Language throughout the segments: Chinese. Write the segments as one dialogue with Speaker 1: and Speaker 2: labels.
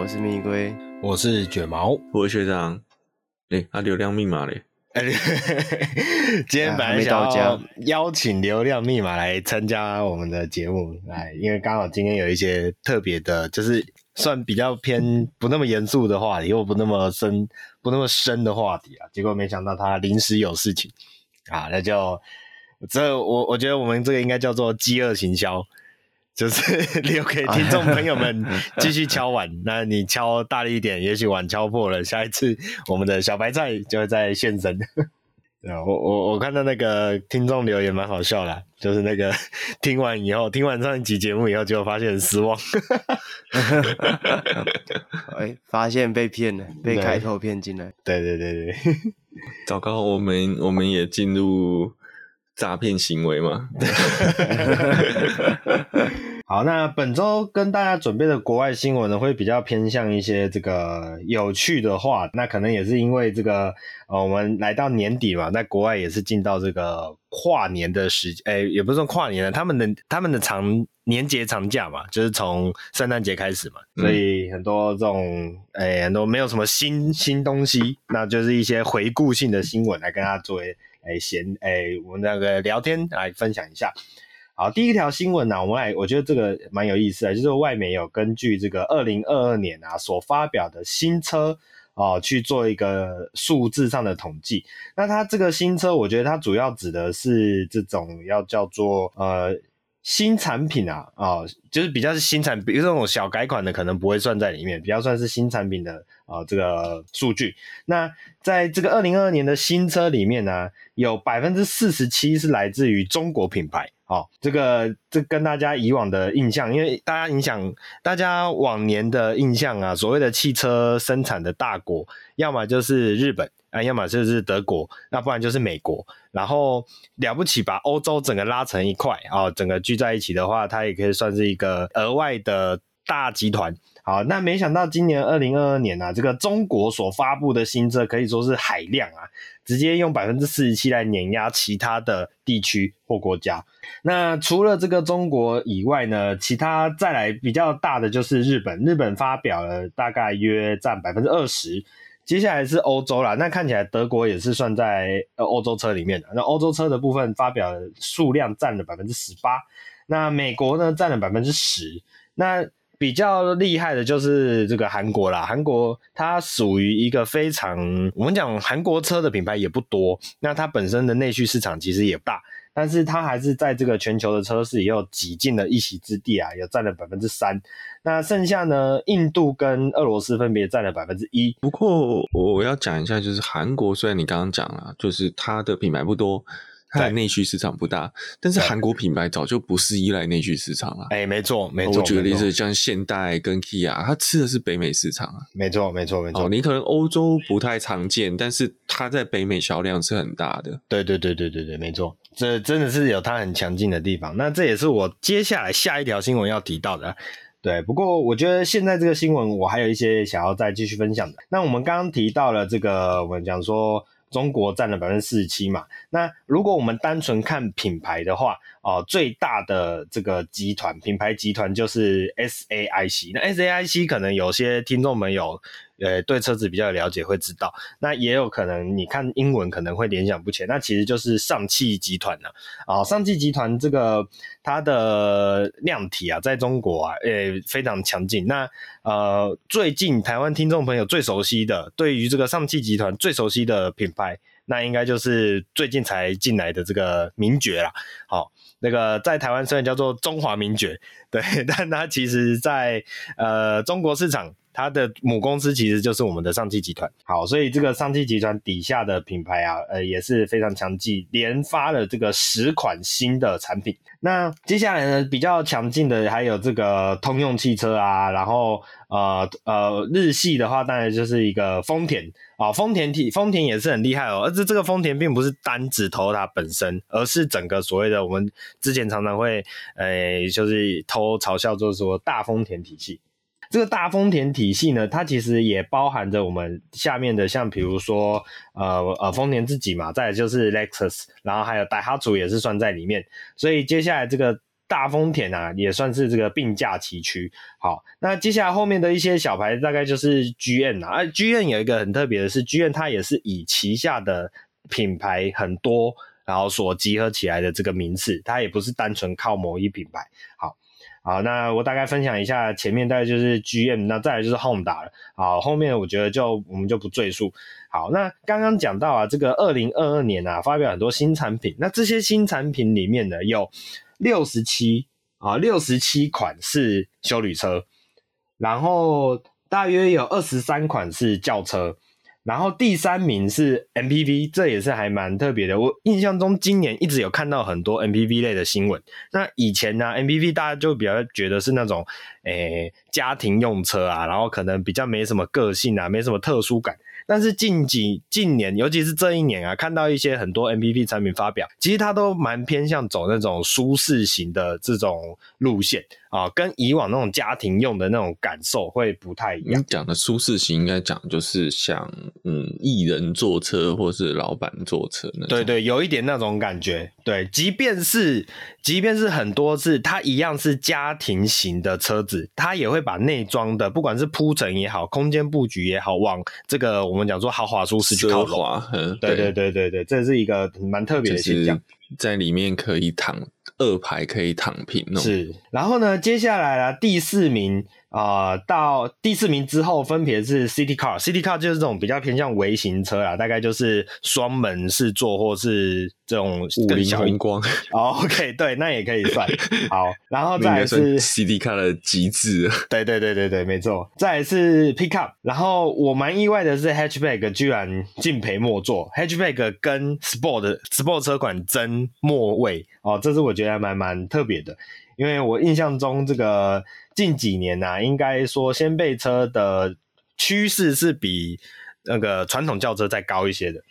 Speaker 1: 我是蜜龟，
Speaker 2: 我是卷毛，
Speaker 3: 我是学长。哎、欸，啊，流量密码嘞？哎，
Speaker 2: 今天本来想要邀请流量密码来参加我们的节目，来，因为刚好今天有一些特别的，就是算比较偏不那么严肃的话题，又不那么深、不那么深的话题啊。结果没想到他临时有事情啊，那就这我我觉得我们这个应该叫做饥饿行销。就是 留给听众朋友们继续敲碗，那你敲大力一点，也许碗敲破了，下一次我们的小白菜就会再现身。对啊，我我我看到那个听众留言蛮好笑啦，就是那个 听完以后，听完上一集节目以后，结果发现很失望。
Speaker 1: 哎，发现被骗了，被开头骗进来。
Speaker 2: 对对对对，
Speaker 3: 糟糕，我们我们也进入诈骗行为嘛。
Speaker 2: 好，那本周跟大家准备的国外新闻呢，会比较偏向一些这个有趣的话。那可能也是因为这个，呃，我们来到年底嘛，在国外也是进到这个跨年的时，诶、欸，也不是说跨年了，他们的他们的长年节长假嘛，就是从圣诞节开始嘛，所以很多这种，诶、欸，很多没有什么新新东西，那就是一些回顾性的新闻来跟大家作为，诶闲，诶，我们那个聊天来分享一下。好，第一条新闻呢、我们来，我觉得这个蛮有意思的，就是外媒有根据这个二零二二年啊所发表的新车啊、去做一个数字上的统计。那它这个新车，我觉得它主要指的是这种要叫做呃新产品啊啊、就是比较是新产，比如这种小改款的可能不会算在里面，比较算是新产品的啊、这个数据。那在这个二零二二年的新车里面呢、有百分之四十七是来自于中国品牌。好，这个这跟大家以往的印象，因为大家影响大家往年的印象啊，所谓的汽车生产的大国，要么就是日本啊，要么就是德国，那不然就是美国。然后了不起把欧洲整个拉成一块啊，整个聚在一起的话，它也可以算是一个额外的大集团。好，那没想到今年二零二二年啊，这个中国所发布的新车可以说是海量啊，直接用百分之四十七来碾压其他的地区或国家。那除了这个中国以外呢，其他再来比较大的就是日本，日本发表了大概约占百分之二十。接下来是欧洲啦，那看起来德国也是算在呃欧洲车里面的。那欧洲车的部分发表数量占了百分之十八，那美国呢占了百分之十，那。比较厉害的就是这个韩国啦，韩国它属于一个非常，我们讲韩国车的品牌也不多，那它本身的内需市场其实也不大，但是它还是在这个全球的车市也有挤进了一席之地啊，有占了百分之三，那剩下呢，印度跟俄罗斯分别占了百分之一。
Speaker 3: 不过我要讲一下，就是韩国虽然你刚刚讲了，就是它的品牌不多。它的内需市场不大，但是韩国品牌早就不是依赖内需市场了。
Speaker 2: 哎、欸，没错，没错。
Speaker 3: 我举个例子，像现代跟 Kia，它吃的是北美市场啊。
Speaker 2: 没错，没错，没错。
Speaker 3: 你可能欧洲不太常见，但是它在北美销量是很大的。
Speaker 2: 对，对，对，对，对，对，没错。这真的是有它很强劲的地方。那这也是我接下来下一条新闻要提到的。对，不过我觉得现在这个新闻我还有一些想要再继续分享的。那我们刚刚提到了这个，我们讲说。中国占了百分之四十七嘛，那如果我们单纯看品牌的话，哦、呃，最大的这个集团品牌集团就是 SAIC。那 SAIC 可能有些听众朋友，呃，对车子比较了解会知道，那也有可能你看英文可能会联想不起来，那其实就是上汽集团呢。啊，上汽集团这个它的量体啊，在中国啊，呃，非常强劲。那呃，最近台湾听众朋友最熟悉的，对于这个上汽集团最熟悉的品牌，那应该就是最近才进来的这个名爵啦。好。那个在台湾虽然叫做中华名爵，对，但它其实在呃中国市场，它的母公司其实就是我们的上汽集团。好，所以这个上汽集团底下的品牌啊，呃也是非常强劲，连发了这个十款新的产品。那接下来呢，比较强劲的还有这个通用汽车啊，然后呃呃日系的话，当然就是一个丰田。啊，丰田体丰田也是很厉害哦，而这这个丰田并不是单指 Toyota 本身，而是整个所谓的我们之前常常会，诶，就是偷嘲笑，就是说大丰田体系。这个大丰田体系呢，它其实也包含着我们下面的，像比如说，呃呃，丰田自己嘛，再就是 Lexus，然后还有 Daihatsu 也是算在里面。所以接下来这个大丰田啊，也算是这个并驾齐驱。好，那接下来后面的一些小牌大概就是 G N 啊，啊，G N 有一个很特别的是，G N 它也是以旗下的品牌很多，然后所集合起来的这个名次，它也不是单纯靠某一品牌。好。好，那我大概分享一下，前面大概就是 GM，那再来就是 Honda 了。好，后面我觉得就我们就不赘述。好，那刚刚讲到啊，这个二零二二年啊，发表很多新产品。那这些新产品里面呢，有六十七啊，六十七款是休旅车，然后大约有二十三款是轿车。然后第三名是 MPV，这也是还蛮特别的。我印象中今年一直有看到很多 MPV 类的新闻。那以前呢，MPV 大家就比较觉得是那种，诶，家庭用车啊，然后可能比较没什么个性啊，没什么特殊感。但是近几近年，尤其是这一年啊，看到一些很多 MPV 产品发表，其实它都蛮偏向走那种舒适型的这种路线啊，跟以往那种家庭用的那种感受会不太一样。
Speaker 3: 你讲的舒适型，应该讲就是像嗯，艺人坐车或是老板坐车那种。
Speaker 2: 对对，有一点那种感觉。对，即便是即便是很多是它一样是家庭型的车子，它也会把内装的不管是铺陈也好，空间布局也好，往这个我们讲说豪华舒适去靠拢。嗯，对对对对对，这是一个蛮特别的现象，
Speaker 3: 在里面可以躺二排，可以躺平哦。
Speaker 2: 是，然后呢，接下来啦，第四名。啊、呃，到第四名之后，分别是 City Car，City Car 就是这种比较偏向微型车啦，大概就是双门式座或是这种
Speaker 3: 五菱宏光。
Speaker 2: 哦，OK，对，那也可以算。好，然后再来是
Speaker 3: City Car 的极致。
Speaker 2: 对对对对对，没错。再来是 Pickup，然后我蛮意外的是 Hatchback 居然敬陪末座，Hatchback 跟 Sport Sport 车款争末位哦，这是我觉得还蛮蛮特别的，因为我印象中这个。近几年呐、啊，应该说掀背车的趋势是比那个传统轿车再高一些的，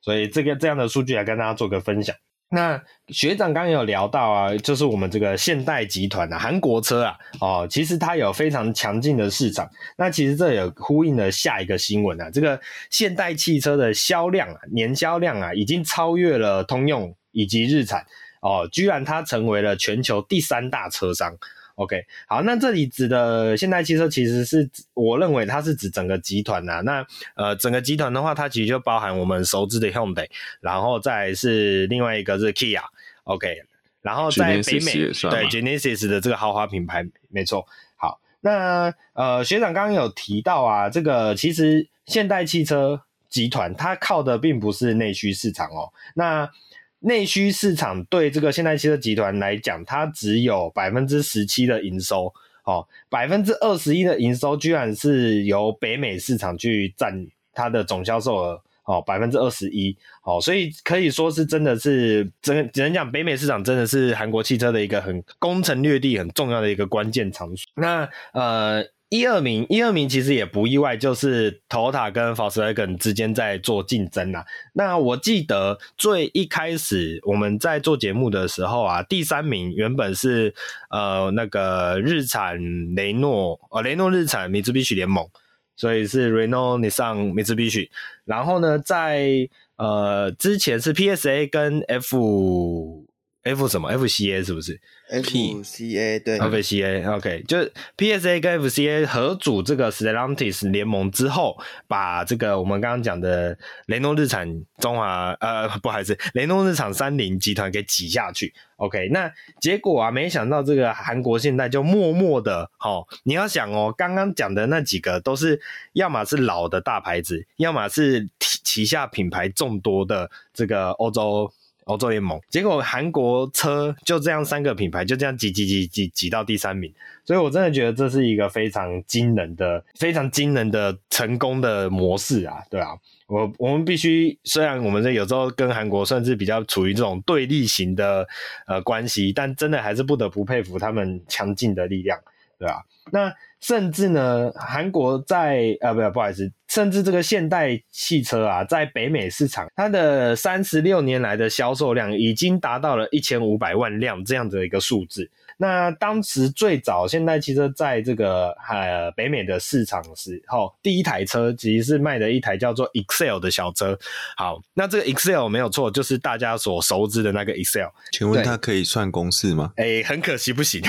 Speaker 2: 所以这个这样的数据来跟大家做个分享。那学长刚刚有聊到啊，就是我们这个现代集团啊，韩国车啊，哦，其实它有非常强劲的市场。那其实这也呼应了下一个新闻啊，这个现代汽车的销量啊，年销量啊，已经超越了通用以及日产哦，居然它成为了全球第三大车商。OK，好，那这里指的现代汽车其实是我认为它是指整个集团呐、啊。那呃，整个集团的话，它其实就包含我们熟知的 Hyundai，然后再是另外一个是 Kia，OK，、okay, 然后在北美对 Genesis 的这个豪华品牌，没错。好，那呃，学长刚刚有提到啊，这个其实现代汽车集团它靠的并不是内需市场哦，那。内需市场对这个现代汽车集团来讲，它只有百分之十七的营收，哦，百分之二十一的营收居然是由北美市场去占它的总销售额，哦，百分之二十一，哦，所以可以说是真的是真只能讲北美市场真的是韩国汽车的一个很攻城略地很重要的一个关键场所。那呃。一二名，一二名其实也不意外，就是 Toyota 跟 Volkswagen 之间在做竞争啦。那我记得最一开始我们在做节目的时候啊，第三名原本是呃那个日产雷诺，呃雷诺日产 Mitsubishi 联盟，所以是 Renault Nissan Mitsubishi。然后呢，在呃之前是 PSA 跟 F F 什么 FCA 是不是
Speaker 1: ？FCA 对
Speaker 2: ，FCA OK，就是 PSA 跟 FCA 合组这个 Stellantis 联盟之后，把这个我们刚刚讲的雷诺日产中华呃不好意思，雷诺日产三菱集团给挤下去。OK，那结果啊，没想到这个韩国现代就默默的，齁，你要想哦，刚刚讲的那几个都是要么是老的大牌子，要么是旗下品牌众多的这个欧洲。欧洲联盟，结果韩国车就这样三个品牌就这样挤挤挤挤挤到第三名，所以我真的觉得这是一个非常惊人的、非常惊人的成功的模式啊，对啊，我我们必须，虽然我们这有时候跟韩国算是比较处于这种对立型的呃关系，但真的还是不得不佩服他们强劲的力量，对啊。那甚至呢，韩国在呃，不，不好意思，甚至这个现代汽车啊，在北美市场，它的三十六年来的销售量已经达到了一千五百万辆这样的一个数字。那当时最早现代汽车在这个呃北美的市场时候，第一台车其实是卖的一台叫做 Excel 的小车。好，那这个 Excel 没有错，就是大家所熟知的那个 Excel。
Speaker 3: 请问它可以算公式吗？
Speaker 2: 哎、欸，很可惜不行。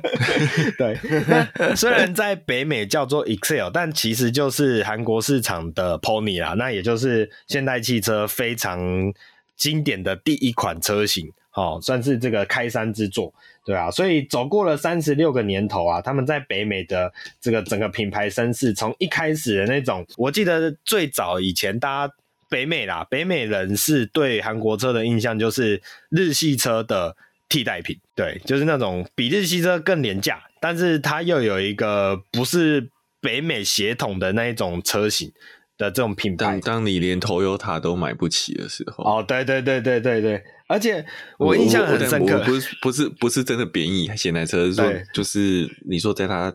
Speaker 2: 对，虽然在北美叫做 Excel，但其实就是韩国市场的 Pony 啦。那也就是现代汽车非常经典的第一款车型。哦，算是这个开山之作，对啊，所以走过了三十六个年头啊，他们在北美的这个整个品牌声势，从一开始的那种，我记得最早以前大家北美啦，北美人是对韩国车的印象就是日系车的替代品，对，就是那种比日系车更廉价，但是它又有一个不是北美血统的那一种车型的这种品牌。
Speaker 3: 当当你连 Toyota 都买不起的时候，
Speaker 2: 哦，对对对对对对。而且我印象很深刻，
Speaker 3: 不是不是不是真的贬义现代车，是说就是你说在它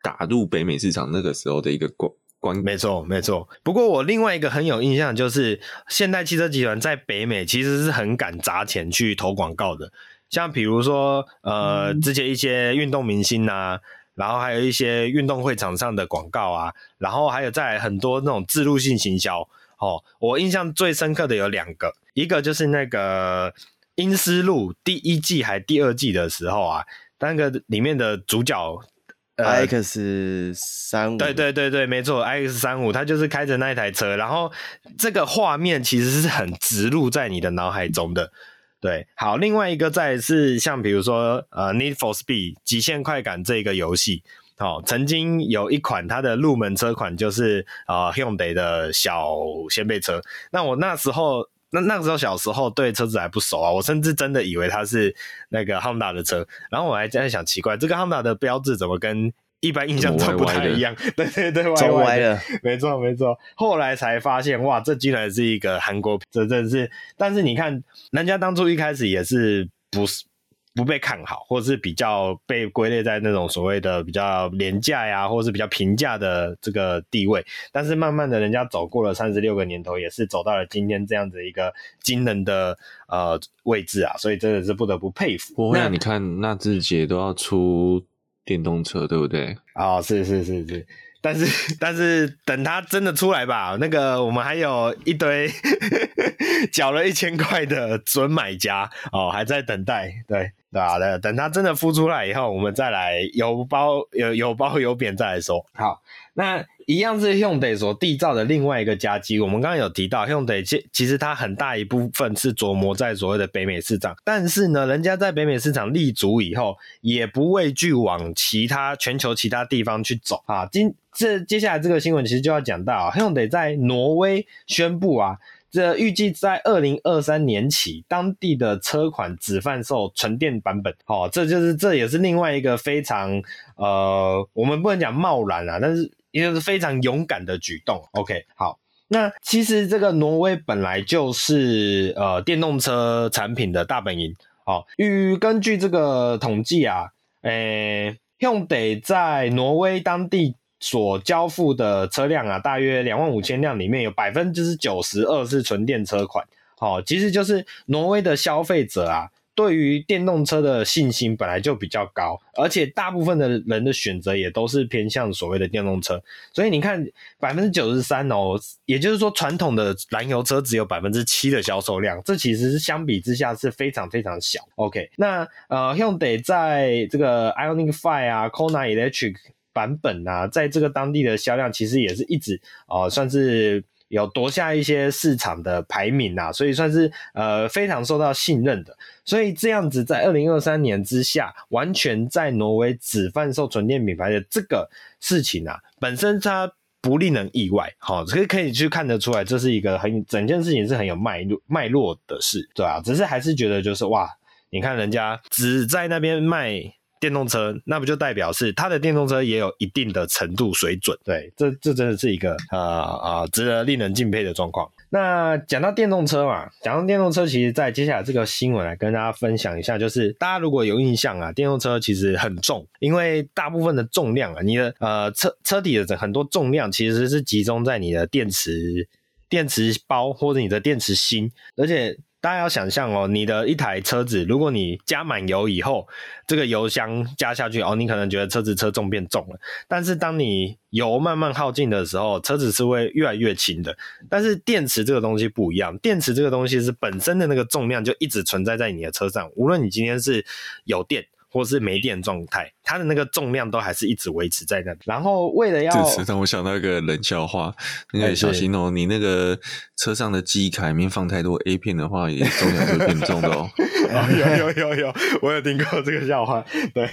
Speaker 3: 打入北美市场那个时候的一个关关，
Speaker 2: 没错没错。不过我另外一个很有印象就是现代汽车集团在北美其实是很敢砸钱去投广告的，像比如说呃之前一些运动明星啊，然后还有一些运动会场上的广告啊，然后还有在很多那种自入性行销。哦，我印象最深刻的有两个，一个就是那个《阴尸路》第一季还第二季的时候啊，那个里面的主角
Speaker 1: X 三五，
Speaker 2: 对对对对，没错，X 三五，他就是开着那一台车，然后这个画面其实是很植入在你的脑海中的。对，好，另外一个再是像比如说呃，《Need for Speed》极限快感这个游戏。哦，曾经有一款它的入门车款就是、呃、Hyundai 的小掀背车。那我那时候，那那个时候小时候对车子还不熟啊，我甚至真的以为它是那个 Honda 的车。然后我还在想，奇怪，这个 Honda 的标志怎么跟一般印象中不太一样？对对对，歪歪的，没错没错。后来才发现，哇，这竟然是一个韩国，这真是。但是你看，人家当初一开始也是不是？不被看好，或者是比较被归类在那种所谓的比较廉价呀，或者是比较平价的这个地位。但是慢慢的，人家走过了三十六个年头，也是走到了今天这样子一个惊人的呃位置啊，所以真的是不得不佩服。
Speaker 3: 不会啊，你看纳智捷都要出电动车，对不对？
Speaker 2: 哦，是是是是。但是但是等它真的出来吧，那个我们还有一堆 缴了一千块的准买家哦，还在等待，对。对啊，等等它真的孵出来以后，我们再来有包有有包有扁再来说。好，那一样是 Hyundai 所缔造的另外一个佳绩。我们刚刚有提到 Hyundai 其其实它很大一部分是琢磨在所谓的北美市场，但是呢，人家在北美市场立足以后，也不畏惧往其他全球其他地方去走啊。今这接下来这个新闻其实就要讲到 Hyundai 在挪威宣布啊。这预计在二零二三年起，当地的车款只贩售纯电版本。哦，这就是这也是另外一个非常呃，我们不能讲贸然啊，但是也是非常勇敢的举动。OK，好，那其实这个挪威本来就是呃电动车产品的大本营。好，与根据这个统计啊，诶，Hyundai 在挪威当地。所交付的车辆啊，大约两万五千辆，里面有百分之九十二是纯电车款。好，其实就是挪威的消费者啊，对于电动车的信心本来就比较高，而且大部分的人的选择也都是偏向所谓的电动车。所以你看，百分之九十三哦，也就是说，传统的燃油车只有百分之七的销售量，这其实是相比之下是非常非常小。OK，那呃，Hyundai 在这个 Ioniq 5啊，Kona Electric。版本啊，在这个当地的销量其实也是一直啊、呃，算是有夺下一些市场的排名啊，所以算是呃非常受到信任的。所以这样子，在二零二三年之下，完全在挪威只贩售纯电品牌的这个事情啊，本身它不令人意外，好、哦，可可以去看得出来，这是一个很整件事情是很有脉络脉络的事，对啊，只是还是觉得就是哇，你看人家只在那边卖。电动车，那不就代表是它的电动车也有一定的程度水准？对，这这真的是一个呃呃值得令人敬佩的状况。那讲到电动车嘛，讲到电动车，其实在接下来这个新闻来跟大家分享一下，就是大家如果有印象啊，电动车其实很重，因为大部分的重量啊，你的呃车车体的很多重量其实是集中在你的电池电池包或者你的电池芯，而且。大家要想象哦，你的一台车子，如果你加满油以后，这个油箱加下去哦，你可能觉得车子车重变重了。但是当你油慢慢耗尽的时候，车子是会越来越轻的。但是电池这个东西不一样，电池这个东西是本身的那个重量就一直存在在你的车上，无论你今天是有电。或是没电状态，它的那个重量都还是一直维持在那。然后为了要，
Speaker 3: 这让我想到一个冷笑话，你得小心哦。你那个车上的记忆卡里面放太多 A 片的话，也重量会变重的哦。
Speaker 2: 有有有有，我有听过这个笑话。对，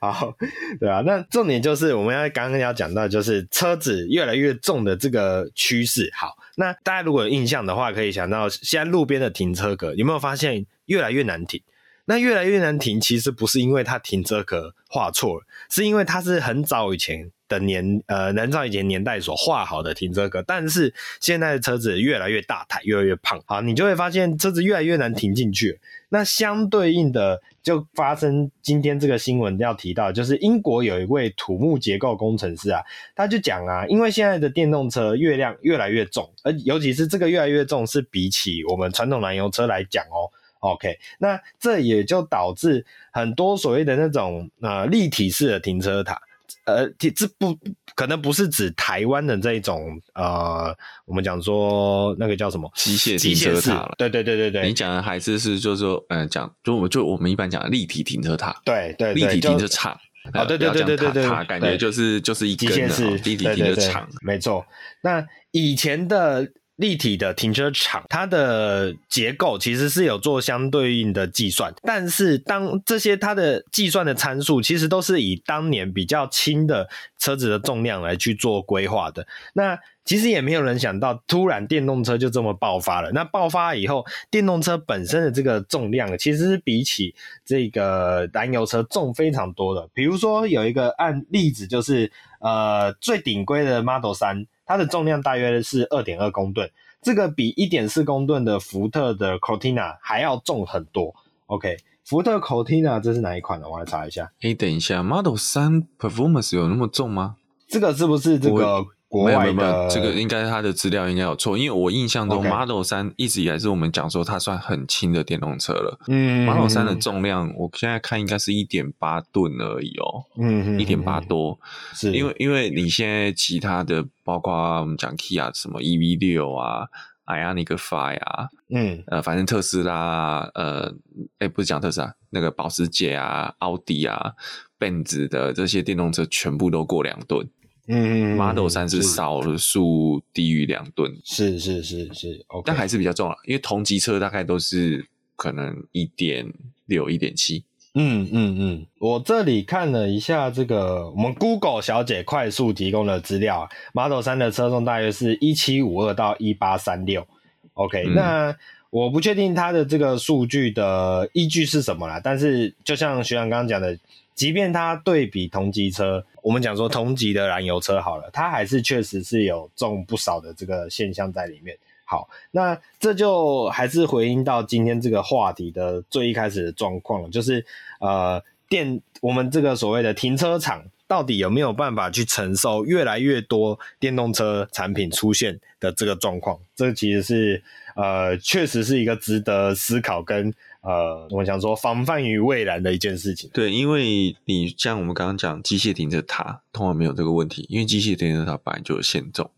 Speaker 2: 好，对啊。那重点就是我们要刚刚要讲到，就是车子越来越重的这个趋势。好，那大家如果有印象的话，可以想到现在路边的停车格有没有发现越来越难停？那越来越难停，其实不是因为它停车格画错了，是因为它是很早以前的年呃很早以前年代所画好的停车格，但是现在的车子越来越大台，越来越胖，好，你就会发现车子越来越难停进去。那相对应的，就发生今天这个新闻要提到，就是英国有一位土木结构工程师啊，他就讲啊，因为现在的电动车越量越来越重，而尤其是这个越来越重，是比起我们传统燃油车来讲哦。OK，那这也就导致很多所谓的那种呃立体式的停车塔，呃，这不可能不是指台湾的这一种呃，我们讲说那个叫什么
Speaker 3: 机械停车塔了？
Speaker 2: 对对对对对，
Speaker 3: 你讲的还是是就是说呃讲就我就我们一般讲的立体停车塔，
Speaker 2: 对对，
Speaker 3: 立体停车场
Speaker 2: 哦，对对对对对对，
Speaker 3: 塔感觉就是就是一根的立体停车场，
Speaker 2: 没错。那以前的。立体的停车场，它的结构其实是有做相对应的计算，但是当这些它的计算的参数，其实都是以当年比较轻的车子的重量来去做规划的。那其实也没有人想到，突然电动车就这么爆发了。那爆发以后，电动车本身的这个重量，其实是比起这个燃油车重非常多的。比如说有一个案例子，就是呃最顶规的 Model 3。它的重量大约是二点二公吨，这个比一点四公吨的福特的 Cortina 还要重很多。OK，福特 Cortina 这是哪一款呢？我来查一下。
Speaker 3: 哎，等一下，Model 3 Performance 有那么重吗？
Speaker 2: 这个是不是这个？国外的
Speaker 3: 没有没有，这个应该他的资料应该有错，因为我印象中 Model 三一直以来是我们讲说它算很轻的电动车了。嗯，Model 三的重量我现在看应该是一点八吨而已哦。嗯，一点八多，是因为因为你现在其他的包括我们讲 Kia 什么 EV 六啊，Ioniq 5啊，嗯，呃，反正特斯拉，呃，哎，不是讲特斯拉，那个保时捷啊、奥迪啊、Benz 的这些电动车全部都过两吨。嗯，Model 3是少数低于两吨，
Speaker 2: 是是是是
Speaker 3: 但还是比较重了，因为同级车大概都是可能一点六、一点七。
Speaker 2: 嗯嗯嗯，我这里看了一下这个我们 Google 小姐快速提供的资料，Model 3的车重大约是一七五二到一八三六，OK，嗯，那我不确定它的这个数据的依据是什么啦，但是就像学长刚刚讲的。即便它对比同级车，我们讲说同级的燃油车好了，它还是确实是有重不少的这个现象在里面。好，那这就还是回应到今天这个话题的最一开始的状况了，就是呃电我们这个所谓的停车场到底有没有办法去承受越来越多电动车产品出现的这个状况？这其实是呃确实是一个值得思考跟。呃，我想说防范于未然的一件事情。
Speaker 3: 对，因为你像我们刚刚讲机械停车塔，通常没有这个问题，因为机械停车塔本来就有限重，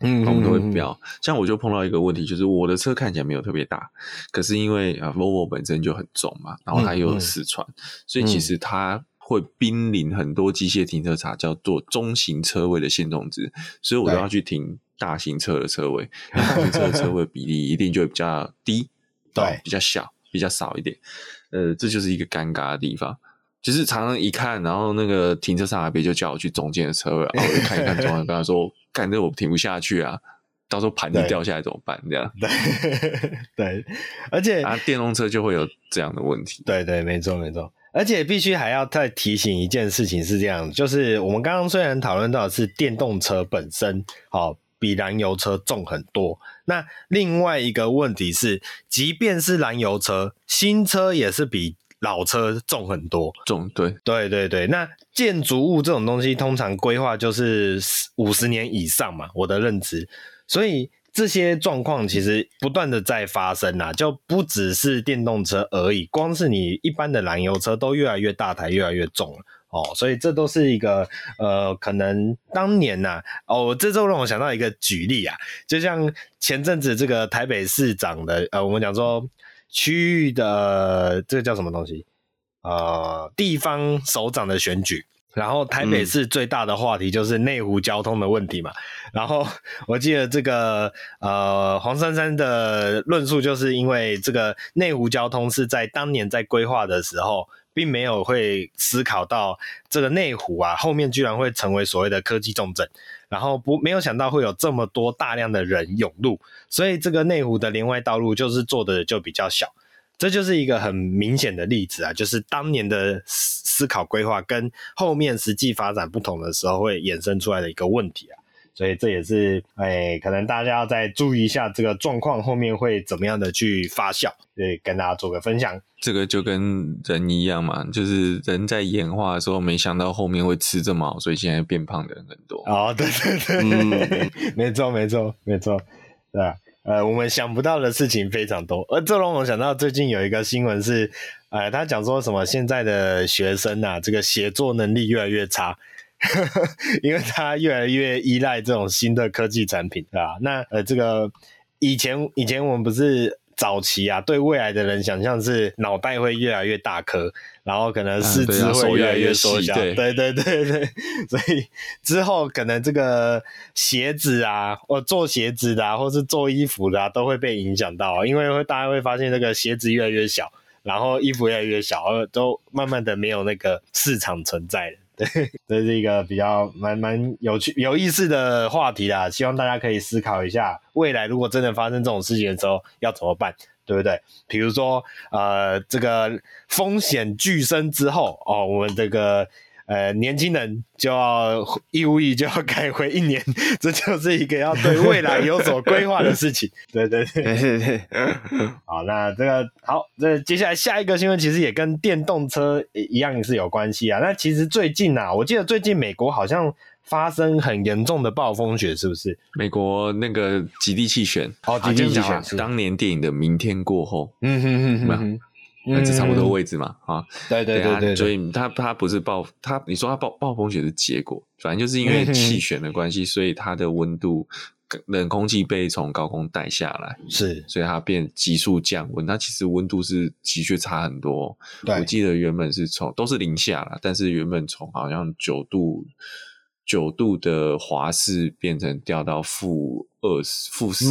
Speaker 3: 嗯，我们都会标。像我就碰到一个问题，就是我的车看起来没有特别大，可是因为啊，Volvo 本身就很重嘛，然后它又有四川，所以其实它会濒临很多机械停车场叫做中型车位的限重值，所以我都要去停大型车的车位，那大型车的车位比例一定就会比较低，对，比较小。比较少一点，呃，这就是一个尴尬的地方，就是常常一看，然后那个停车场那边就叫我去中间的车位，然后 我就看一看，中间跟他说：“干，这我停不下去啊。”到时候盘子掉下来怎么办？这样
Speaker 2: 对 对，而且
Speaker 3: 啊，电动车就会有这样的问题。
Speaker 2: 对对，没错没错。而且必须还要再提醒一件事情是这样，就是我们刚刚虽然讨论到的是电动车本身，好比燃油车重很多。那另外一个问题是，即便是燃油车，新车也是比老车重很多。
Speaker 3: 重，对
Speaker 2: 对对对。那建筑物这种东西，通常规划就是五十年以上嘛，我的认知。所以。这些状况其实不断的在发生啊，就不只是电动车而已，光是你一般的燃油车都越来越大台，越来越重了哦，所以这都是一个呃，可能当年呐、啊，哦，这就让我想到一个举例啊，就像前阵子这个台北市长的呃，我们讲说区域的这个叫什么东西，呃，地方首长的选举。然后台北市最大的话题就是内湖交通的问题嘛。嗯、然后我记得这个呃黄珊珊的论述，就是因为这个内湖交通是在当年在规划的时候，并没有会思考到这个内湖啊后面居然会成为所谓的科技重镇，然后不没有想到会有这么多大量的人涌入，所以这个内湖的连外道路就是做的就比较小。这就是一个很明显的例子啊，就是当年的思考规划跟后面实际发展不同的时候，会衍生出来的一个问题啊。所以这也是哎，可能大家要再注意一下这个状况后面会怎么样的去发酵，对，跟大家做个分享。
Speaker 3: 这个就跟人一样嘛，就是人在演化的时候，没想到后面会吃这么好，所以现在变胖的人很多。
Speaker 2: 哦，对对对，嗯，没错没错没错，对啊。呃，我们想不到的事情非常多，而这让我想到最近有一个新闻是，呃，他讲说什么现在的学生啊，这个写作能力越来越差，因为他越来越依赖这种新的科技产品，对吧？那呃，这个以前以前我们不是。早期啊，对未来的人想象是脑袋会越来越大颗，然后可能四肢会越来越缩小，对对对对，所以之后可能这个鞋子啊，或做鞋子的啊，或是做衣服的啊，都会被影响到，因为会大家会发现这个鞋子越来越小，然后衣服越来越小，都慢慢的没有那个市场存在了。对，这是一个比较蛮蛮有趣、有意思的话题啦。希望大家可以思考一下，未来如果真的发生这种事情的时候要怎么办，对不对？比如说，呃，这个风险剧增之后，哦，我们这个。呃，年轻人就要义务役就要改回一年，这就是一个要对未来有所规划的事情。对对对对对。好，那这个好，这接下来下一个新闻其实也跟电动车一样是有关系啊。那其实最近啊，我记得最近美国好像发生很严重的暴风雪，是不是？
Speaker 3: 美国那个极地气旋，
Speaker 2: 哦，极地气旋，
Speaker 3: 是当年电影的《明天过后》。
Speaker 2: 嗯哼哼哼哼。
Speaker 3: 那这差不多位置嘛，嗯、啊，
Speaker 2: 对对对对，
Speaker 3: 所以它它不是暴，它你说它暴暴风雪是结果，反正就是因为 气旋的关系，所以它的温度冷空气被从高空带下来，
Speaker 2: 是，
Speaker 3: 所以它变急速降温。它其实温度是的确差很多，对我记得原本是从都是零下啦，但是原本从好像九度九度的华氏变成掉到负二十负十。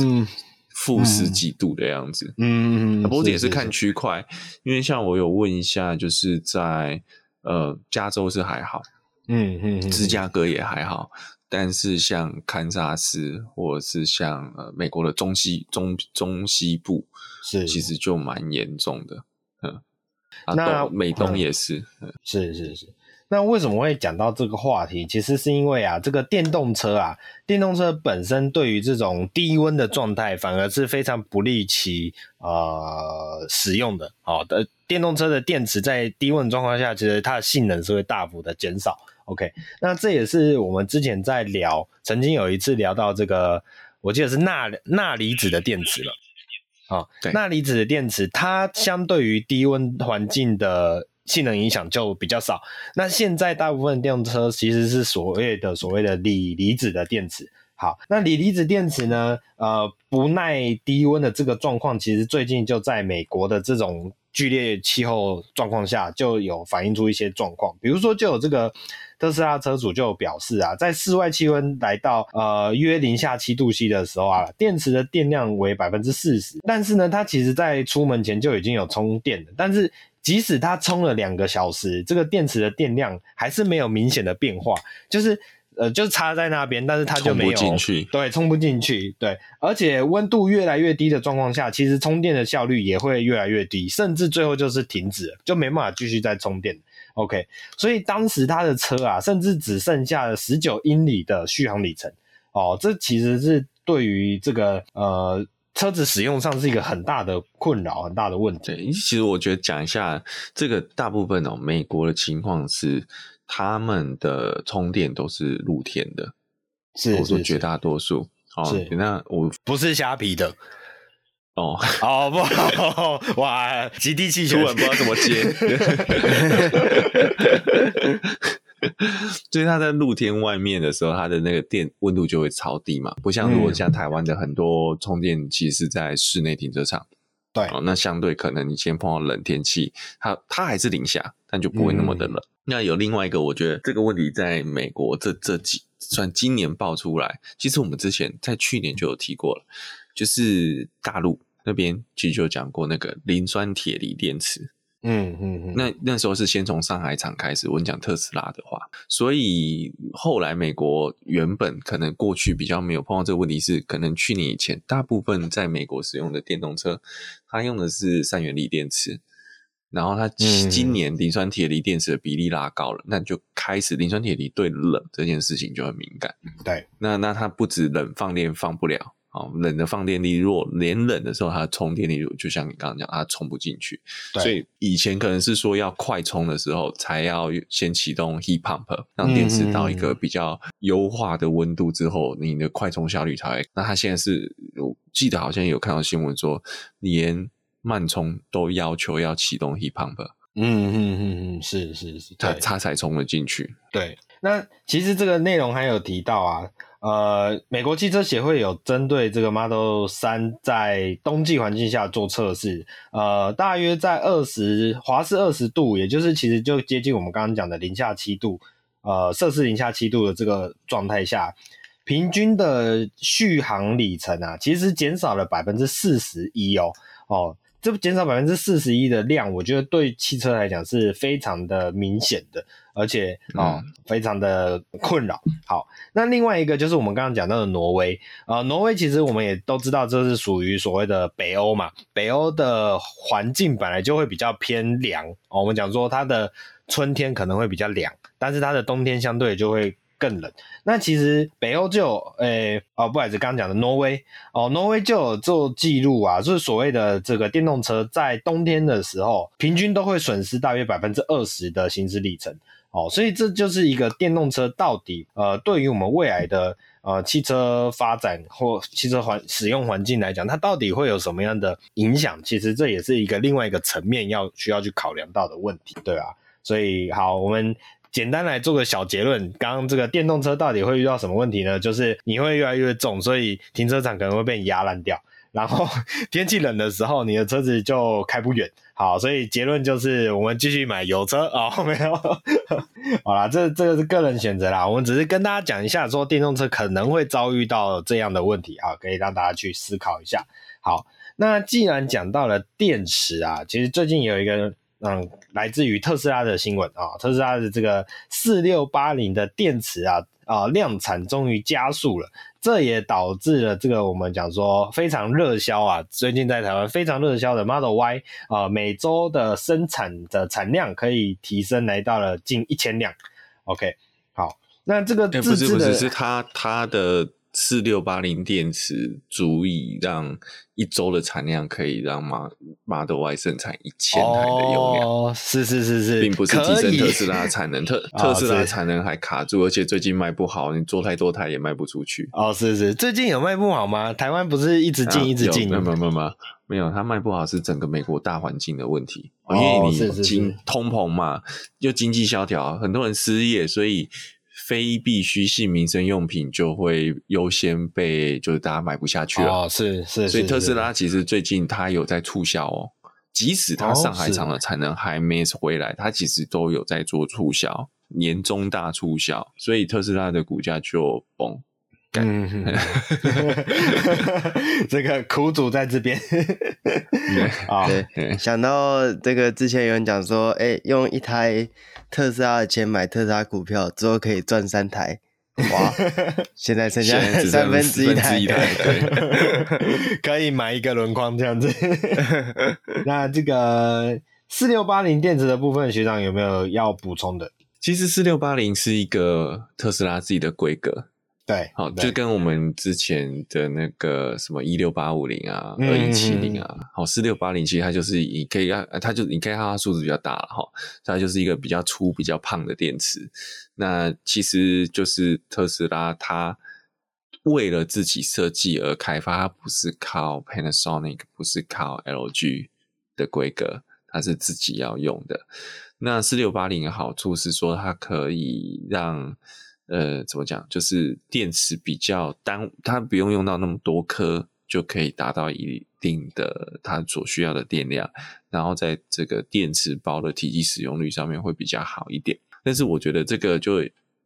Speaker 3: 嗯。负十几度的样子，
Speaker 2: 嗯，
Speaker 3: 不过也是看区块，因为像我有问一下，就是在呃加州是还好，
Speaker 2: 嗯嗯，
Speaker 3: 芝加哥也还好，但是像堪萨斯或者是像呃美国的中西中中西部，
Speaker 2: 是。
Speaker 3: 其实就蛮严重的，嗯，
Speaker 2: 那
Speaker 3: 美东也是，
Speaker 2: 是是是。那为什么会讲到这个话题？其实是因为啊，这个电动车啊，电动车本身对于这种低温的状态，反而是非常不利其呃使用的。好的，电动车的电池在低温状况下，其实它的性能是会大幅的减少。OK，那这也是我们之前在聊，曾经有一次聊到这个，我记得是钠钠离子的电池了。啊，钠离子的电池，它相对于低温环境的。性能影响就比较少。那现在大部分电动车其实是所谓的所谓的锂离子的电池。好，那锂离子电池呢？呃，不耐低温的这个状况，其实最近就在美国的这种剧烈气候状况下，就有反映出一些状况。比如说，就有这个特斯拉车主就表示啊，在室外气温来到呃约零下七度 C 的时候啊，电池的电量为百分之四十，但是呢，它其实在出门前就已经有充电了，但是。即使它充了两个小时，这个电池的电量还是没有明显的变化。就是呃，就插在那边，但是它就没有
Speaker 3: 进去，
Speaker 2: 对，充不进去，对，而且温度越来越低的状况下，其实充电的效率也会越来越低，甚至最后就是停止了，就没办法继续再充电。OK，所以当时他的车啊，甚至只剩下了十九英里的续航里程。哦，这其实是对于这个呃车子使用上是一个很大的困扰，很大的问题。
Speaker 3: 对，其实我觉得讲一下这个大部分哦，美国的情况是。他们的充电都是露天的，
Speaker 2: 是，
Speaker 3: 我说绝大多数。哦，那我
Speaker 2: 不是虾皮的。
Speaker 3: 哦，
Speaker 2: 哦不好，哇，极地气球，
Speaker 3: 突然不知道怎么接。所以它在露天外面的时候，它的那个电温度就会超低嘛，不像如果像台湾的很多充电其实是在室内停车场。
Speaker 2: 对，
Speaker 3: 哦，那相对可能你先碰到冷天气，它它还是零下，但就不会那么的冷。嗯那有另外一个，我觉得这个问题在美国这这几算今年爆出来，其实我们之前在去年就有提过了，就是大陆那边其实就讲过那个磷酸铁锂电池，
Speaker 2: 嗯嗯嗯，
Speaker 3: 那那时候是先从上海厂开始，我们讲特斯拉的话，所以后来美国原本可能过去比较没有碰到这个问题，是可能去年以前大部分在美国使用的电动车，它用的是三元锂电池。然后它今年磷酸铁锂电池的比例拉高了，嗯、那就开始磷酸铁锂对冷这件事情就很敏感。
Speaker 2: 对，
Speaker 3: 那那它不止冷放电放不了，哦，冷的放电力弱，连冷的时候它充电力弱，就像你刚刚讲，它充不进去。所以以前可能是说要快充的时候才要先启动 heat pump，让电池到一个比较优化的温度之后，你的快充效率才会。那它现在是，我记得好像有看到新闻说连。慢充都要求要启动 heat pump，
Speaker 2: 嗯嗯嗯嗯，是是是，
Speaker 3: 它它才充了进去。
Speaker 2: 对，那其实这个内容还有提到啊，呃，美国汽车协会有针对这个 Model 3在冬季环境下做测试，呃，大约在二十华氏二十度，也就是其实就接近我们刚刚讲的零下七度，呃，摄氏零下七度的这个状态下，平均的续航里程啊，其实减少了百分之四十一哦哦。这减少百分之四十一的量，我觉得对汽车来讲是非常的明显的，而且啊、嗯，非常的困扰。好，那另外一个就是我们刚刚讲到的挪威啊、呃，挪威其实我们也都知道，这是属于所谓的北欧嘛，北欧的环境本来就会比较偏凉、哦。我们讲说它的春天可能会比较凉，但是它的冬天相对就会。更冷。那其实北欧就有，诶、哦，不好意思，刚刚讲的挪威，哦，挪威就有做记录啊，就是所谓的这个电动车在冬天的时候，平均都会损失大约百分之二十的行驶里程。哦，所以这就是一个电动车到底，呃，对于我们未来的呃汽车发展或汽车环使用环境来讲，它到底会有什么样的影响？其实这也是一个另外一个层面要需要去考量到的问题，对啊，所以好，我们。简单来做个小结论，刚刚这个电动车到底会遇到什么问题呢？就是你会越来越重，所以停车场可能会被你压烂掉。然后天气冷的时候，你的车子就开不远。好，所以结论就是我们继续买油车啊、哦，没有。好啦，这这个是个人选择啦，我们只是跟大家讲一下，说电动车可能会遭遇到这样的问题啊，可以让大家去思考一下。好，那既然讲到了电池啊，其实最近有一个。嗯，来自于特斯拉的新闻啊，特斯拉的这个四六八零的电池啊啊量产终于加速了，这也导致了这个我们讲说非常热销啊，最近在台湾非常热销的 Model Y 啊，每周的生产的产量可以提升来到了近一千辆。OK，好，那这个自制的、欸、不是不是是它它的。四六八零电池足以让一周的产量可以让 Model Y 生产一千台的用量。哦，是是是是，
Speaker 3: 并不是提升特斯拉的产能，特 特斯拉的产能还卡住，而且最近卖不好，你做太多台也卖不出去。
Speaker 2: 哦，是是，最近有卖不好吗？台湾不是一直进一直进？
Speaker 3: 没有没有没有没有，它卖不好是整个美国大环境的问题，因为你经通膨嘛，又经济萧条，很多人失业，所以。非必需性民生用品就会优先被，就是大家买不下去了。
Speaker 2: 哦，是是，
Speaker 3: 所以特斯拉其实最近它有在促销哦，即使它上海厂的产能还没回来，它其实都有在做促销，年终大促销，所以特斯拉的股价就崩。嗯，
Speaker 2: 这个苦主在这边
Speaker 1: 啊，对，想到这个之前有人讲说，哎，用一台特斯拉的钱买特斯拉股票之后可以赚三台，哇，现在剩下三分之一台，
Speaker 2: 对，可以买一个轮框这样子。那这个四六八零电池的部分，学长有没有要补充的？
Speaker 3: 其实四六八零是一个特斯拉自己的规格。
Speaker 2: 对，
Speaker 3: 好，就跟我们之前的那个什么一六八五零啊、二一七零啊，好，四六八零其实它就是你可以看，它就你可以看它数字比较大了哈，它就是一个比较粗、比较胖的电池。那其实就是特斯拉它为了自己设计而开发，它不是靠 Panasonic，不是靠 LG 的规格，它是自己要用的。那四六八零的好处是说，它可以让呃，怎么讲？就是电池比较单，它不用用到那么多颗，就可以达到一定的它所需要的电量，然后在这个电池包的体积使用率上面会比较好一点。但是我觉得这个就。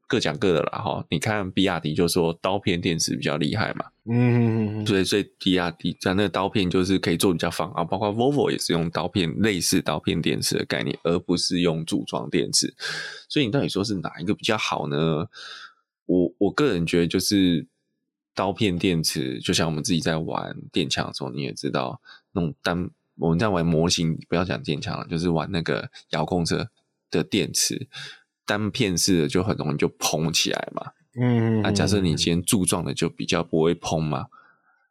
Speaker 3: 各讲各的啦，哈！你看比亚迪就说刀片电池比较厉害嘛，嗯，对，所以比亚迪在那个刀片就是可以做比较方啊，包括 Volvo 也是用刀片类似刀片电池的概念，而不是用组装电池。所以你到底说是哪一个比较好呢？我我个人觉得就是刀片电池，就像我们自己在玩电枪的时候，你也知道那种单我们在玩模型，不要讲电枪了，就是玩那个遥控车的电池。单片式的就很容易就膨起来嘛，嗯，那假设你今天柱状的就比较不会膨嘛，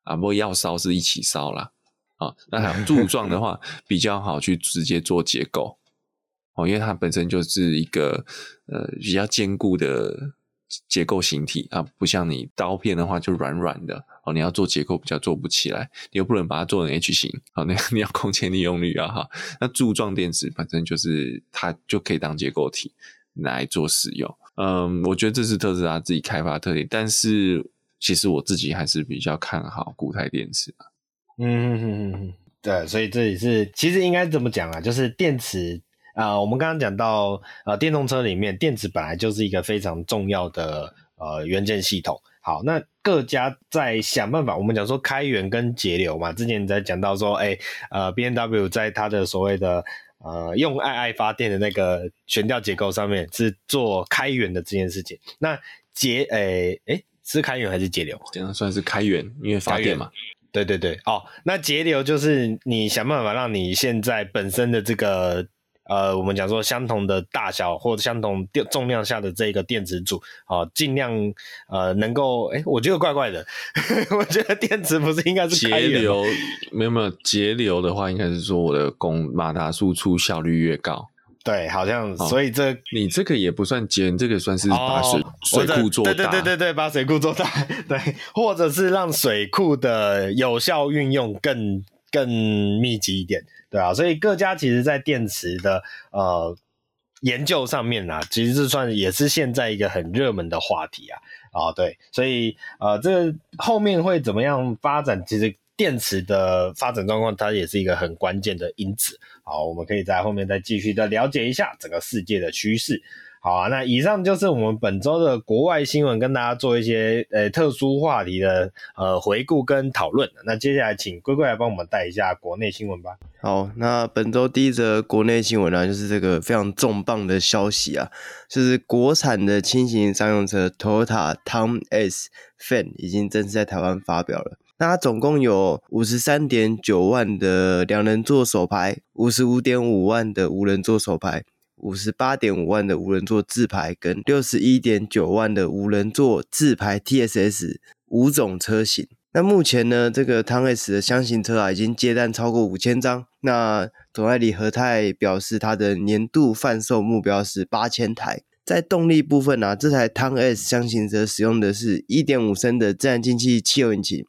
Speaker 3: 啊，不过要烧是一起烧啦。啊，那还柱状的话比较好去直接做结构，哦，因为它本身就是一个呃比较坚固的结构形体啊，不像你刀片的话就软软的，哦，你要做结构比较做不起来，你又不能把它做成 H 型，啊，那 你要空间利用率啊哈，那柱状电池本身就是它就可以当结构体。来做使用，嗯，我觉得这是特斯拉自己开发的特点，但是其实我自己还是比较看好固态电池啊。
Speaker 2: 嗯嗯嗯，对，所以这也是其实应该怎么讲啊？就是电池啊、我们刚刚讲到呃，电动车里面电池本来就是一个非常重要的呃元件系统。好，那各家在想办法，我们讲说开源跟节流嘛。之前在讲到说，哎，呃，BMW 在它的所谓的呃，用爱爱发电的那个悬吊结构上面是做开源的这件事情。那节，诶、欸、诶是开源还是节流？
Speaker 3: 这样算是开源，因为发电嘛。
Speaker 2: 对对对，哦，那节流就是你想办法让你现在本身的这个。呃，我们讲说相同的大小或者相同电重量下的这个电池组，啊，尽量呃能够，哎，我觉得怪怪的，我觉得电池不是应该是
Speaker 3: 节流，没有没有节流的话，应该是说我的功马达输出效率越高。
Speaker 2: 对，好像所以这
Speaker 3: 你这个也不算节，这个算是把水、哦、水库做大，
Speaker 2: 对对对对对，把水库做大，对，或者是让水库的有效运用更更密集一点。对啊，所以各家其实，在电池的呃研究上面啊，其实是算也是现在一个很热门的话题啊。啊，对，所以呃，这个后面会怎么样发展？其实电池的发展状况，它也是一个很关键的因子。好，我们可以在后面再继续的了解一下整个世界的趋势。好啊，那以上就是我们本周的国外新闻，跟大家做一些呃特殊话题的呃回顾跟讨论。那接下来请龟龟来帮我们带一下国内新闻吧。
Speaker 1: 好，那本周第一则国内新闻呢，就是这个非常重磅的消息啊，就是国产的轻型商用车 Toyota Tom S Fan 已经正式在台湾发表了。那它总共有五十三点九万的两人座手排，五十五点五万的无人座手排。五十八点五万的无人座自排跟六十一点九万的无人座自排 TSS 五种车型。那目前呢，这个 Town S 的厢型车啊，已经接单超过五千张。那总代理和泰表示，它的年度贩售目标是八千台。在动力部分啊，这台 Town S 厢型车使用的是一点五升的自然进气汽油引擎。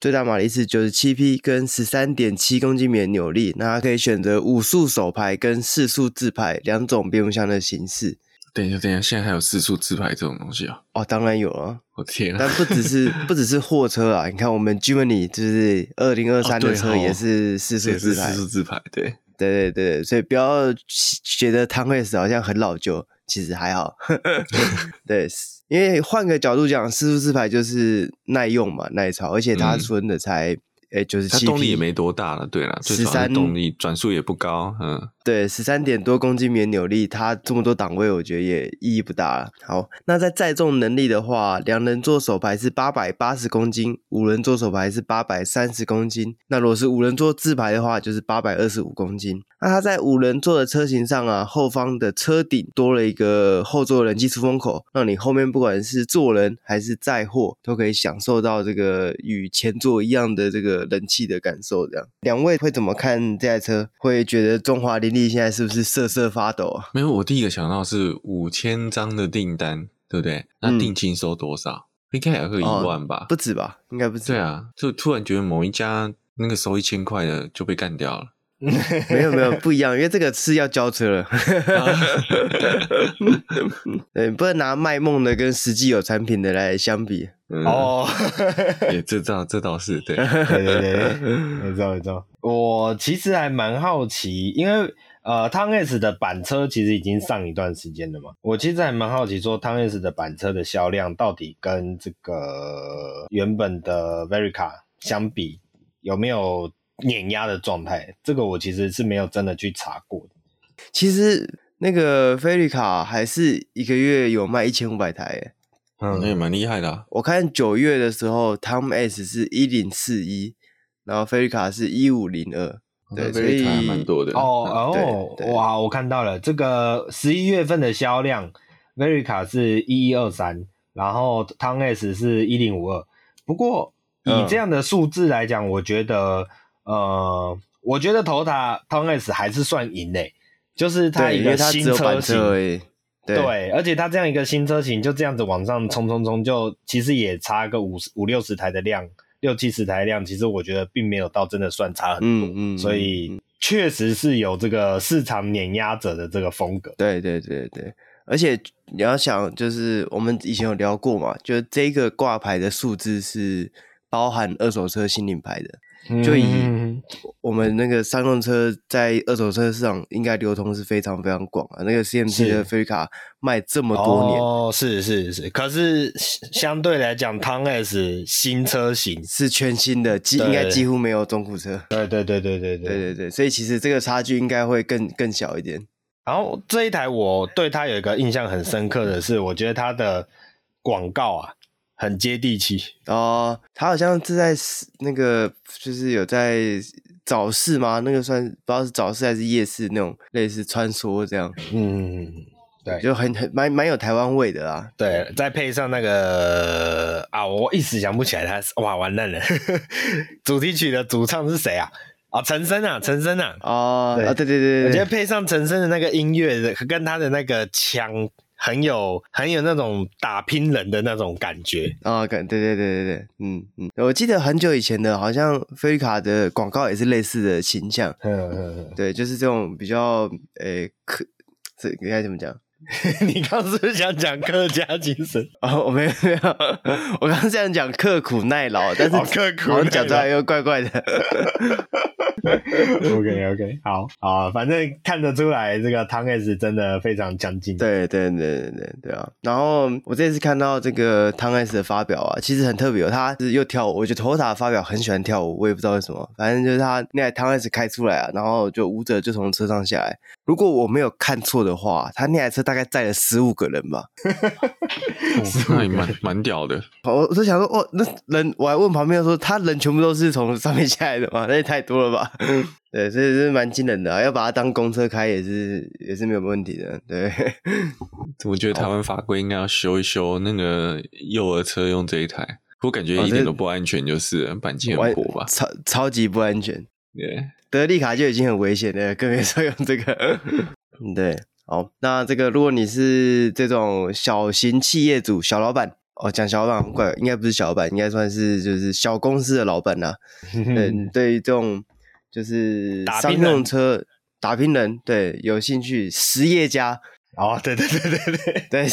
Speaker 1: 最大马力是九十七匹，跟十三点七公斤米的扭力。那它可以选择五速手排跟四速自排两种变速箱的形式。
Speaker 3: 等一下，等一下，现在还有四速自排这种东西啊？
Speaker 1: 哦，当然有啊！
Speaker 3: 我天啊！
Speaker 1: 但不只是 不只是货车啊，你看我们 Jimny 就是二零二三的车也是四速自排，
Speaker 3: 四速自排，对
Speaker 1: 对对对，所以不要觉得 Town S 好像很老旧，其实还好。对。因为换个角度讲，四速四排就是耐用嘛，耐操，而且它存的才诶九十七，
Speaker 3: 它动力也没多大了，对了，十三动力转速也不高，嗯，
Speaker 1: 对，十三点多公斤米扭力，它这么多档位，我觉得也意义不大了。好，那在载重能力的话，两人座手排是八百八十公斤，五人座手排是八百三十公斤。那如果是五人座自排的话，就是八百二十五公斤。那它在五人座的车型上啊，后方的车顶多了一个后座人机出风口，让你后面不管是坐人还是载货，都可以享受到这个与前座一样的这个冷气的感受。这样，两位会怎么看这台车？会觉得中华林立现在是不是瑟瑟发抖啊？
Speaker 3: 没有，我第一个想到是五千张的订单，对不对？那定金收多少？应该也会一万吧？
Speaker 1: 哦，不止吧？应该不止。
Speaker 3: 对啊，就突然觉得某一家那个收一千块的就被干掉了。
Speaker 1: 没有没有不一样，因为这个是要交车了。对，不能拿卖梦的跟实际有产品的来相比。
Speaker 2: 哦、
Speaker 3: 嗯，也这倒这倒是对，对
Speaker 2: 对对，没错没错。我其实还蛮好奇，因为呃汤 S 的板车其实已经上一段时间了嘛，我其实还蛮好奇说汤 S 的板车的销量到底跟这个原本的 Verica 相比有没有？碾压的状态，这个我其实是没有真的去查过的。
Speaker 1: 其实那个菲利卡还是一个月有卖一千五百台，哎，
Speaker 3: 嗯，那也蛮厉害的啊。
Speaker 1: 我看九月的时候，Tom S 是一零四一，然后菲利卡是一五零二，对，所以
Speaker 3: 还蛮多的。
Speaker 2: 哦哦，哇，我看到了这个十一月份的销量，Verica 是一一二三，然后 Tom S 是一零五二。不过以这样的数字来讲，嗯、我觉得。呃，我觉得 Toyota Town S 还是算赢诶，就是它一个新车型，
Speaker 1: 对，
Speaker 2: 对，而且它这样一个新车型就这样子往上冲冲冲，就其实也差个五十五六十台的量，六七十台的量，其实我觉得并没有到真的算差很多，嗯嗯，所以确实是有这个市场碾压者的这个风格，
Speaker 1: 对对对对，而且你要想，就是我们以前有聊过嘛，就是这个挂牌的数字是包含二手车新领牌的。就以我们那个商用车在二手车市场应该流通是非常非常广啊，那个 CMC 的菲卡卖这么多年
Speaker 2: 哦，是是是，可是相对来讲，Town S 新车型
Speaker 1: 是全新的，几应该几乎没有中古车，
Speaker 2: 对对对对对对。
Speaker 1: 对对对，所以其实这个差距应该会更更小一点。
Speaker 2: 然后这一台我对它有一个印象很深刻的是，我觉得它的广告啊。很接地气
Speaker 1: 哦，他好像是在那个，就是有在早市吗？那个算不知道是早市还是夜市那种类似穿梭这样。
Speaker 2: 嗯，对，
Speaker 1: 就很很蛮蛮有台湾味的啦。
Speaker 2: 对，再配上那个啊，我一时想不起来他，哇，完蛋了！主题曲的主唱是谁啊？啊，陈升啊，陈升啊。
Speaker 1: 哦，对对对对，
Speaker 2: 我觉得配上陈升的那个音乐，跟他的那个腔。很有很有那种打拼人的那种感觉
Speaker 1: 啊，感、哦、对对对对对，嗯嗯，我记得很久以前的，好像菲利卡的广告也是类似的形象，嗯嗯嗯，对，就是这种比较诶，客、欸，这应该怎么讲？
Speaker 2: 你刚是不是想讲客家精神？
Speaker 1: 哦，我没有没有，我刚刚这样讲刻苦耐劳，但是
Speaker 2: 刻苦，
Speaker 1: 我讲出来又怪怪的。
Speaker 2: OK OK，好好，反正看得出来这个汤 S 真的非常强劲。
Speaker 1: 对对对对对对啊！然后我这次看到这个汤 S 的发表啊，其实很特别哦，他是又跳舞。我觉得 Toyota 发表很喜欢跳舞，我也不知道为什么。反正就是他那台汤 S 开出来啊，然后就舞者就从车上下来。如果我没有看错的话，他那台车大概载了十五个人吧，
Speaker 3: 那也蛮蛮屌的。
Speaker 1: 我我就想说，哦，那人我还问旁边说，他人全部都是从上面下来的吗？那也太多了吧？对，所以是蛮惊人的啊，要把它当公车开也是也是没有问题的。对，
Speaker 3: 我觉得台湾法规应该要修一修，那个幼儿车用这一台，我感觉一点都不安全，就是鈑金很薄吧，
Speaker 1: 超超级不安全。
Speaker 3: 对。
Speaker 1: 德利卡就已经很危险了，更别说用这个。对，好，那这个如果你是这种小型企业主、小老板，哦，讲小老板很怪，应该不是小老板，应该算是就是小公司的老板呐。嗯，对于这种就是商用车打拼人，对，有兴趣实业家。
Speaker 2: 哦，对对对对对对，
Speaker 1: 对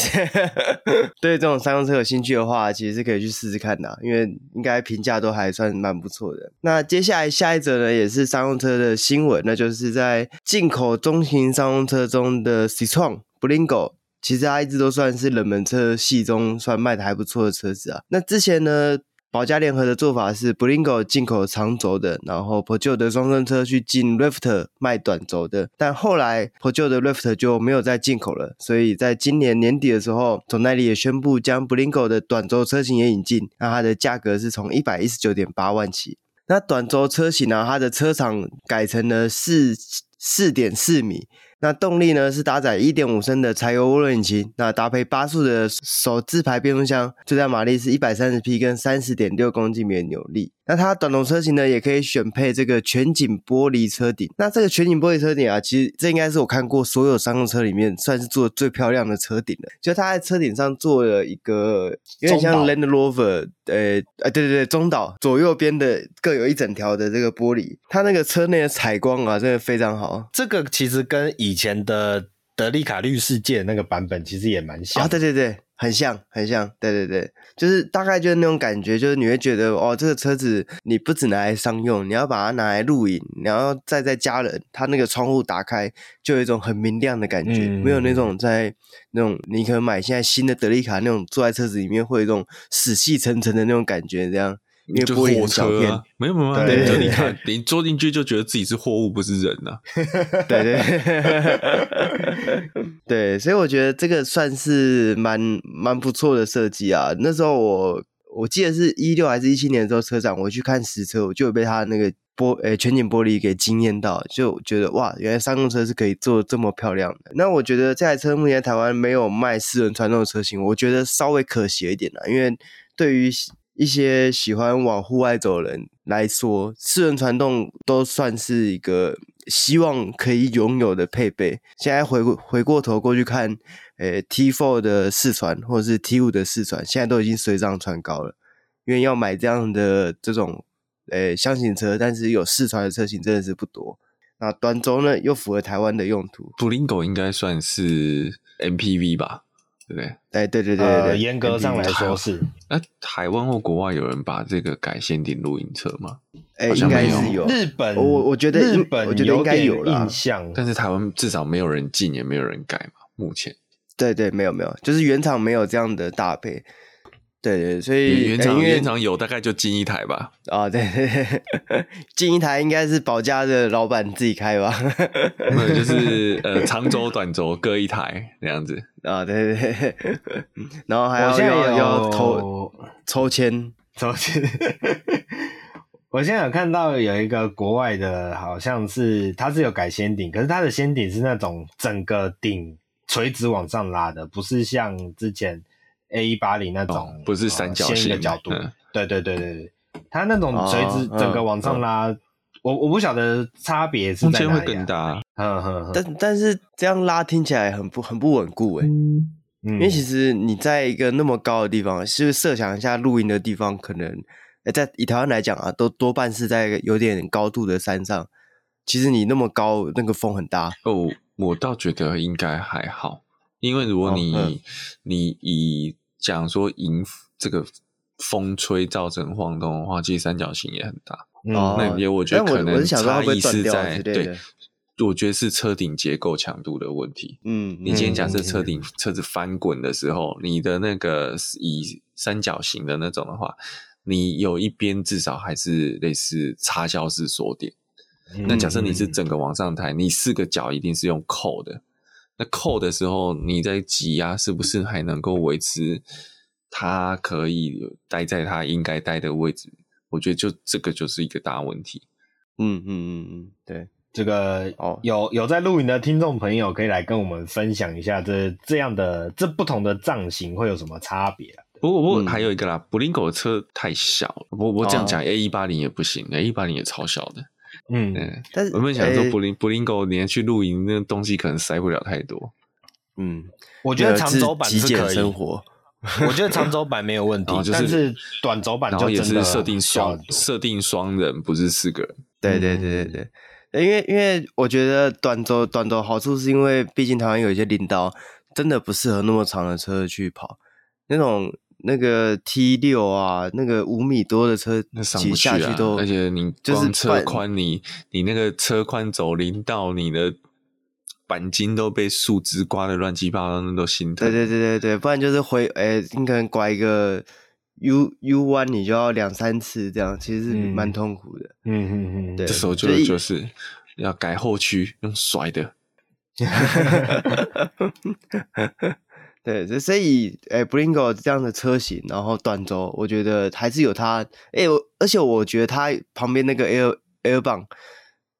Speaker 1: 对这种商用车有兴趣的话，其实是可以去试试看的，因为应该评价都还算蛮不错的。那接下来下一则呢，也是商用车的新闻，那就是在进口中型商用车中的 Citroen Berlingo，其实它一直都算是冷门车系中算卖的还不错的车子啊。那之前呢，保加联合的做法是 Blingo 进口长轴的，然后 Peugeot 的双生车去进 Rifter 卖短轴的。但后来 Peugeot 的 Rift 就没有再进口了，所以在今年年底的时候，总代理也宣布将 Blingo 的短轴车型也引进，那它的价格是从一百一十九点八万起。那短轴车型呢，它的车长改成了四四点四米。那动力呢是搭载一点五升的柴油涡轮引擎，那搭配八速的手自排变速箱，最大马力是一百三十匹，跟三十点六公斤米的扭力。那它短轴车型呢，也可以选配这个全景玻璃车顶。那这个全景玻璃车顶啊，其实这应该是我看过所有商用车里面算是做的最漂亮的车顶了。就它在车顶上做了一个有点像 Land Rover，呃呃，对对对，中岛左右边的各有一整条的这个玻璃，它那个车内的采光啊，真的非常好。
Speaker 2: 这个其实跟以前的德利卡绿世界那个版本其实也蛮像。
Speaker 1: 啊，对对对。很像，很像，对对对，就是大概就是那种感觉，就是你会觉得哦，这个车子你不只拿来商用，你要把它拿来露营，然后再在家人，它那个窗户打开就有一种很明亮的感觉，嗯、没有那种在那种你可能买现在新的德利卡那种坐在车子里面会有一种死气沉沉的那种感觉，这样。因为玻璃很小片，啊、
Speaker 3: 没有没有，对对对，你看 你坐进去就觉得自己是货物，不是人呐、啊。
Speaker 1: 对对 对，所以我觉得这个算是蛮蛮不错的设计啊。那时候我我记得是一六还是一七年的时候，车展我去看实车，我就有被它那个玻诶、欸、全景玻璃给惊艳到，就觉得哇，原来商用车是可以做这么漂亮的。那我觉得这台车目前台湾没有卖四轮传动的车型，我觉得稍微可惜一点了，因为对于一些喜欢往户外走的人来说，四轮传动都算是一个希望可以拥有的配备。现在回回过头过去看，诶，T4 的四传或者是 T5 的四传，现在都已经水涨船高了。因为要买这样的这种诶箱型车，但是有四传的车型真的是不多。那短轴呢，又符合台湾的用途。
Speaker 3: Bringo 应该算是 MPV 吧？对不对？
Speaker 1: 哎，对对对对对，
Speaker 2: 严格上来说是。
Speaker 3: 那台湾或国外有人把这个改限定露营车吗？
Speaker 1: 哎，应该是有。
Speaker 2: 日本，
Speaker 1: 我我觉得
Speaker 2: 日本，
Speaker 1: 我觉得应该有印
Speaker 2: 象。
Speaker 3: 但是台湾至少没有人进，也没有人改嘛。目前，
Speaker 1: 对对，没有没有，就是原厂没有这样的搭配。对对，所以
Speaker 3: 原厂原厂有大概就进一台吧。
Speaker 1: 啊，对对对，进一台应该是保家的老板自己开吧。
Speaker 3: 没有，就是呃长轴短轴各一台那样子。
Speaker 1: 啊，对对对，然后还要要要抽抽签抽签。
Speaker 2: 我现在有看到有一个国外的，好像是它是有改掀顶，可是它的掀顶是那种整个顶垂直往上拉的，不是像之前。A 一八零那种、哦、
Speaker 3: 不是三角形的、呃、角度，
Speaker 2: 嗯、对对对对对，它那种垂直整个往上拉，哦嗯、我我不晓得差别是在哪里、啊。
Speaker 3: 空间会更大，
Speaker 1: 嗯嗯，但但是这样拉听起来很不很不稳固诶、嗯、因为其实你在一个那么高的地方，是不是设想一下露营的地方，可能在以台湾来讲啊，都多半是在有点高度的山上。其实你那么高，那个风很大
Speaker 3: 哦。我倒觉得应该还好。因为如果你、哦嗯、你以讲说迎这个风吹造成晃动的话，其实三角形也很大。哦、嗯，那也我觉得可能差异是在对，我觉得是车顶结构强度的问题。嗯，你今天假设车顶车子翻滚的时候，嗯、你的那个以三角形的那种的话，你有一边至少还是类似插销式锁点。嗯、那假设你是整个往上抬，你四个角一定是用扣的。那扣的时候，你在挤压是不是还能够维持它可以待在它应该待的位置？我觉得就这个就是一个大问题。
Speaker 1: 嗯嗯嗯嗯，对，
Speaker 2: 这个哦，有有在露营的听众朋友可以来跟我们分享一下这，这这样的这不同的造型会有什么差别啊？
Speaker 3: 不过不过还有一个啦，Bringo 的车太小了，我我这样讲 A 一八零也不行，A 一八零也超小的。嗯，但是我们想说，布林布林狗连去露营那东西可能塞不了太多。
Speaker 2: 嗯，我觉得长轴版是可以
Speaker 1: 生活。
Speaker 2: 我觉得长轴版没有问题，但是短轴版就
Speaker 3: 也是设定双设定双人，不是四个人。
Speaker 1: 对对对对对，因为因为我觉得短轴短轴好处是因为毕竟台湾有一些领导，真的不适合那么长的车去跑那种。那个 T 六啊，那个五米多的车，
Speaker 3: 那上不去啊！而且你就是车宽，你你那个车宽走林道，你的钣金都被树枝刮的乱七八糟，那都心疼。
Speaker 1: 对对对对对，不然就是回，哎，你可能拐一个 U U 弯你就要两三次这样，其实是蛮痛苦的。
Speaker 2: 嗯嗯嗯，
Speaker 1: 对，
Speaker 3: 这时候就就，就是要改后驱，用甩的。
Speaker 1: 对，所以诶，Bringo 这样的车型，然后短轴，我觉得还是有它。哎，而且我觉得它旁边那个 Air Air 棒，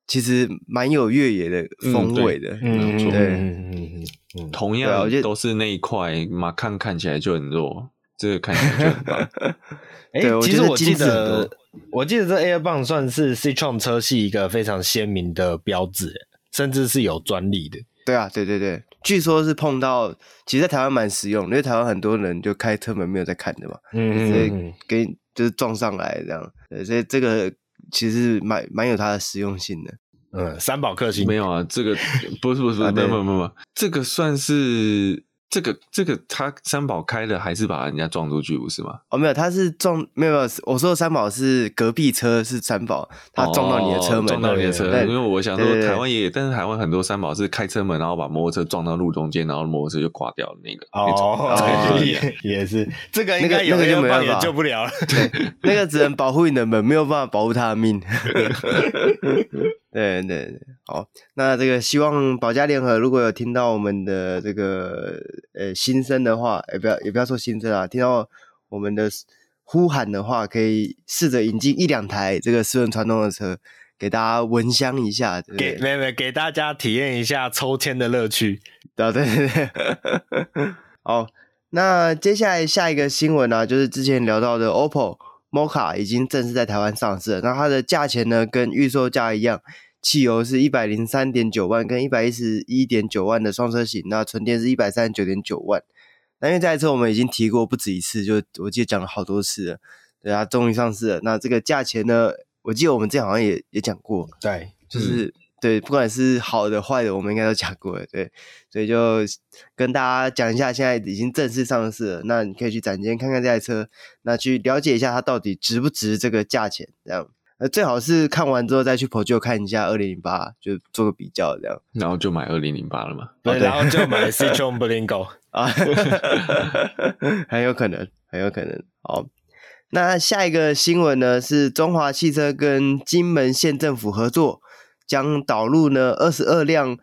Speaker 1: 其实蛮有越野的风味的。
Speaker 3: 嗯，
Speaker 1: 对，
Speaker 3: 嗯嗯嗯，同样，我觉得都是那一块，马看看起来就很弱。这个看起来就很棒。
Speaker 2: 哎、欸，其实我记得，我记得这 Air 棒算是 Citroen 车系一个非常鲜明的标志，甚至是有专利的。
Speaker 1: 对啊，对对对，据说是碰到，其实在台湾蛮实用，因为台湾很多人就开车门没有在看的嘛，嗯，所以给就是撞上来这样，对，所以这个其实蛮蛮有它的实用性的。
Speaker 2: 嗯，三宝克星
Speaker 3: 没有啊，这个不是不是不是，没有没有没有，这个算是。这个这个他三宝开的还是把人家撞出去不是吗？
Speaker 1: 哦，没有，他是撞没有没有，我说的三宝是隔壁车是三宝，他撞到你的车门，哦、
Speaker 3: 撞到你的车。因为我想说台湾也有，但是台湾很多三宝是开车门，然后把摩托车撞到路中间，然后摩托车就挂掉的那个。
Speaker 2: 哦，哦也 也是这个应该有那个就没办法救不了了，
Speaker 1: 对，那个只能保护你的门，没有办法保护他的命。对对对，好，那这个希望保加联合如果有听到我们的这个呃心声的话，也不要也不要说心声啊，听到我们的呼喊的话，可以试着引进一两台这个四轮传动的车，给大家闻香一下，对对
Speaker 2: 给没没给大家体验一下抽签的乐趣，
Speaker 1: 对对对对，好，那接下来下一个新闻呢、啊，就是之前聊到的 Opel。Mokka 已经正式在台湾上市了，那它的价钱呢，跟预售价一样，汽油是一百零三点九万跟一百一十一点九万的双车型，那纯电是一百三十九点九万。那因为这台车我们已经提过不止一次，就我记得讲了好多次了，对啊，终于上市了。那这个价钱呢，我记得我们之前好像也也讲过，
Speaker 2: 对，
Speaker 1: 就是。嗯对，不管是好的坏的，我们应该都讲过了。对，所以就跟大家讲一下，现在已经正式上市了。那你可以去展间看看这台车，那去了解一下它到底值不值这个价钱。这样，呃，最好是看完之后再去 Peugeot 看一下二零零八，就做个比较，这样。
Speaker 3: 然后就买二零零八了嘛？
Speaker 2: 对，哦、对，然后就买 Citroen Berlingo
Speaker 1: 啊，很有可能，很有可能。好，那下一个新闻呢是中华汽车跟金门县政府合作。将导入呢二十二辆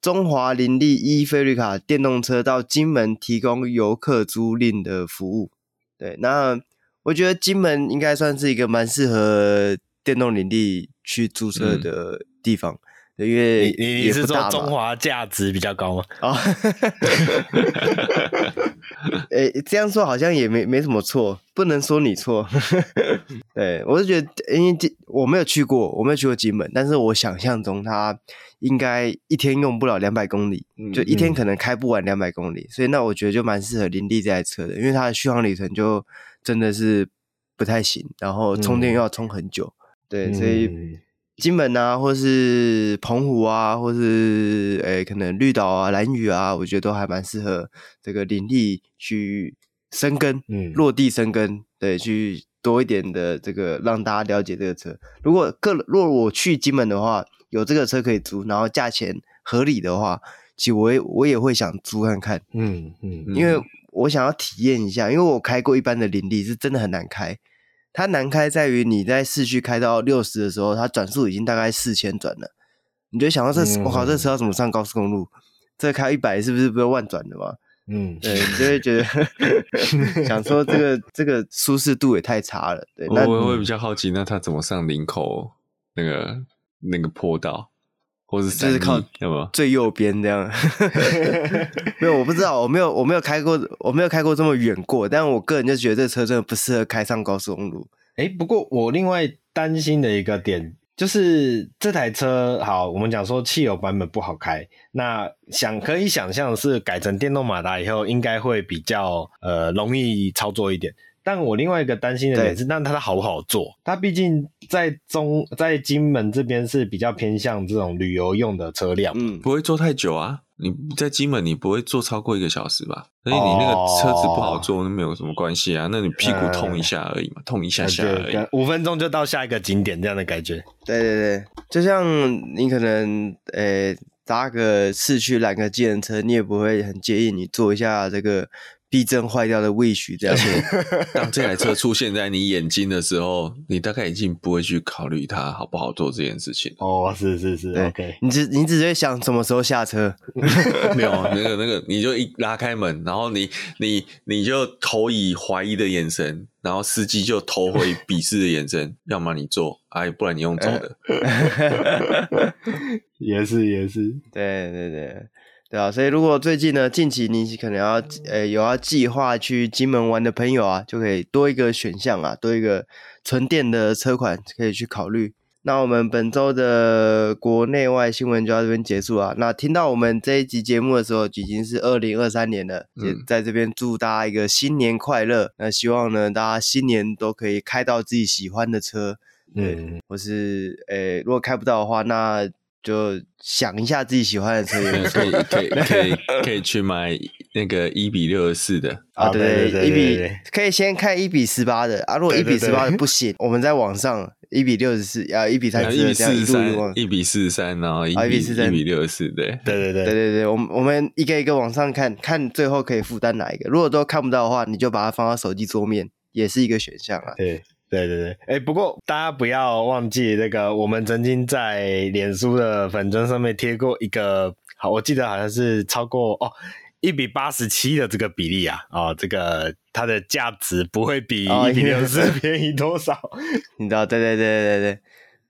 Speaker 1: 中华林立一菲瑞卡电动车到金门提供游客租赁的服务。对，那我觉得金门应该算是一个蛮适合电动林立去租车的地方。嗯因为
Speaker 2: 你你是说中华价值比较高吗？啊、哦，
Speaker 1: 哎，这样说好像也没没什么错，不能说你错。对，我是觉得，因为我没有去过，我没有去过金门，但是我想象中它应该一天用不了两百公里，就一天可能开不完两百公里，嗯、所以那我觉得就蛮适合林地这台车的，因为它的续航里程就真的是不太行，然后充电又要充很久，嗯、对，所以。嗯金门啊，或是澎湖啊，或是诶、欸，可能绿岛啊、蓝屿啊，我觉得都还蛮适合这个林地去生根，嗯，落地生根，对，去多一点的这个让大家了解这个车。如果个若我去金门的话，有这个车可以租，然后价钱合理的话，其实我也我也会想租看看，嗯嗯，因为我想要体验一下，因为我开过一般的林地，是真的很难开。它难开在于你在市区开到六十的时候，它转速已经大概四千转了。你就想到这，我靠，这车要怎么上高速公路？这开一百是不是不要万转的嘛？嗯，对，你就会觉得 想说这个这个舒适度也太差了。对，那
Speaker 3: 我会比较好奇，那它怎么上林口那个那个坡道？或是
Speaker 1: 就是靠有没有最右边这样？没有，我不知道，我没有，我没有开过，我没有开过这么远过。但我个人就觉得这车真的不适合开上高速公路。
Speaker 2: 哎、欸，不过我另外担心的一个点就是这台车，好，我们讲说汽油版本不好开，那想可以想象是改成电动马达以后，应该会比较呃容易操作一点。但我另外一个担心的点是，那它好不好做？它毕竟在中在金门这边是比较偏向这种旅游用的车辆，
Speaker 3: 嗯，不会坐太久啊。你在金门你不会坐超过一个小时吧？所以你那个车子不好坐，那没有什么关系啊。那你屁股痛一下而已嘛，嗯、痛一下下而已，
Speaker 2: 五分钟就到下一个景点这样的感觉。
Speaker 1: 对对对，就像你可能呃搭个市区拦个计程车，你也不会很介意你坐一下这个。避震坏掉的 Wish 这样子。
Speaker 3: 当这台车出现在你眼睛的时候，你大概已经不会去考虑它好不好做这件事情。
Speaker 2: 哦，是是是，OK。
Speaker 1: 你只你只会想什么时候下车？
Speaker 3: 没有那个那个，你就一拉开门，然后你你你就投以怀疑的眼神，然后司机就投回鄙视的眼神，要么你坐，哎，不然你用走的。
Speaker 2: 也是也是，
Speaker 1: 对对对。对啊，所以如果最近呢，近期你可能要呃有要计划去金门玩的朋友啊，就可以多一个选项啊，多一个纯电的车款可以去考虑。那我们本周的国内外新闻就到这边结束啊。那听到我们这一集节目的时候，已经是二零二三年了，也在这边祝大家一个新年快乐。那希望呢，大家新年都可以开到自己喜欢的车，嗯，或是诶，如果开不到的话，那。就想一下自己喜欢的车，
Speaker 3: 可以可以 可以可以去买那个一比六十四的。
Speaker 1: 啊，对对，一比可以先看一比十八的。啊，如果一比十八的不行，我们在网上一比六十四啊，一比三十，
Speaker 3: 一比四十三，一比四十三，然后一比一比六十四，对。
Speaker 2: 对对对。
Speaker 1: 对对对，我们我们一个一个往上看看，最后可以负担哪一个？如果都看不到的话，你就把它放到手机桌面，也是一个选项啊。
Speaker 2: 对。对对对，哎、欸，不过大家不要忘记那个，我们曾经在脸书的粉砖上面贴过一个，好，我记得好像是超过哦一比八十七的这个比例啊，哦，这个它的价值不会比一比六十四便宜多少，
Speaker 1: 你知道？对对对对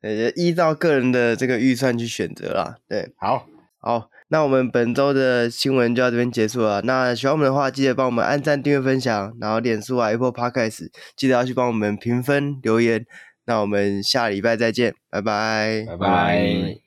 Speaker 1: 对，呃，依照个人的这个预算去选择啦。对，
Speaker 2: 好，
Speaker 1: 好。那我们本周的新闻就到这边结束了。那喜欢我们的话，记得帮我们按赞、订阅、分享，然后脸书啊、Apple Podcast，记得要去帮我们评分、留言。那我们下礼拜再见，拜拜，
Speaker 2: 拜拜。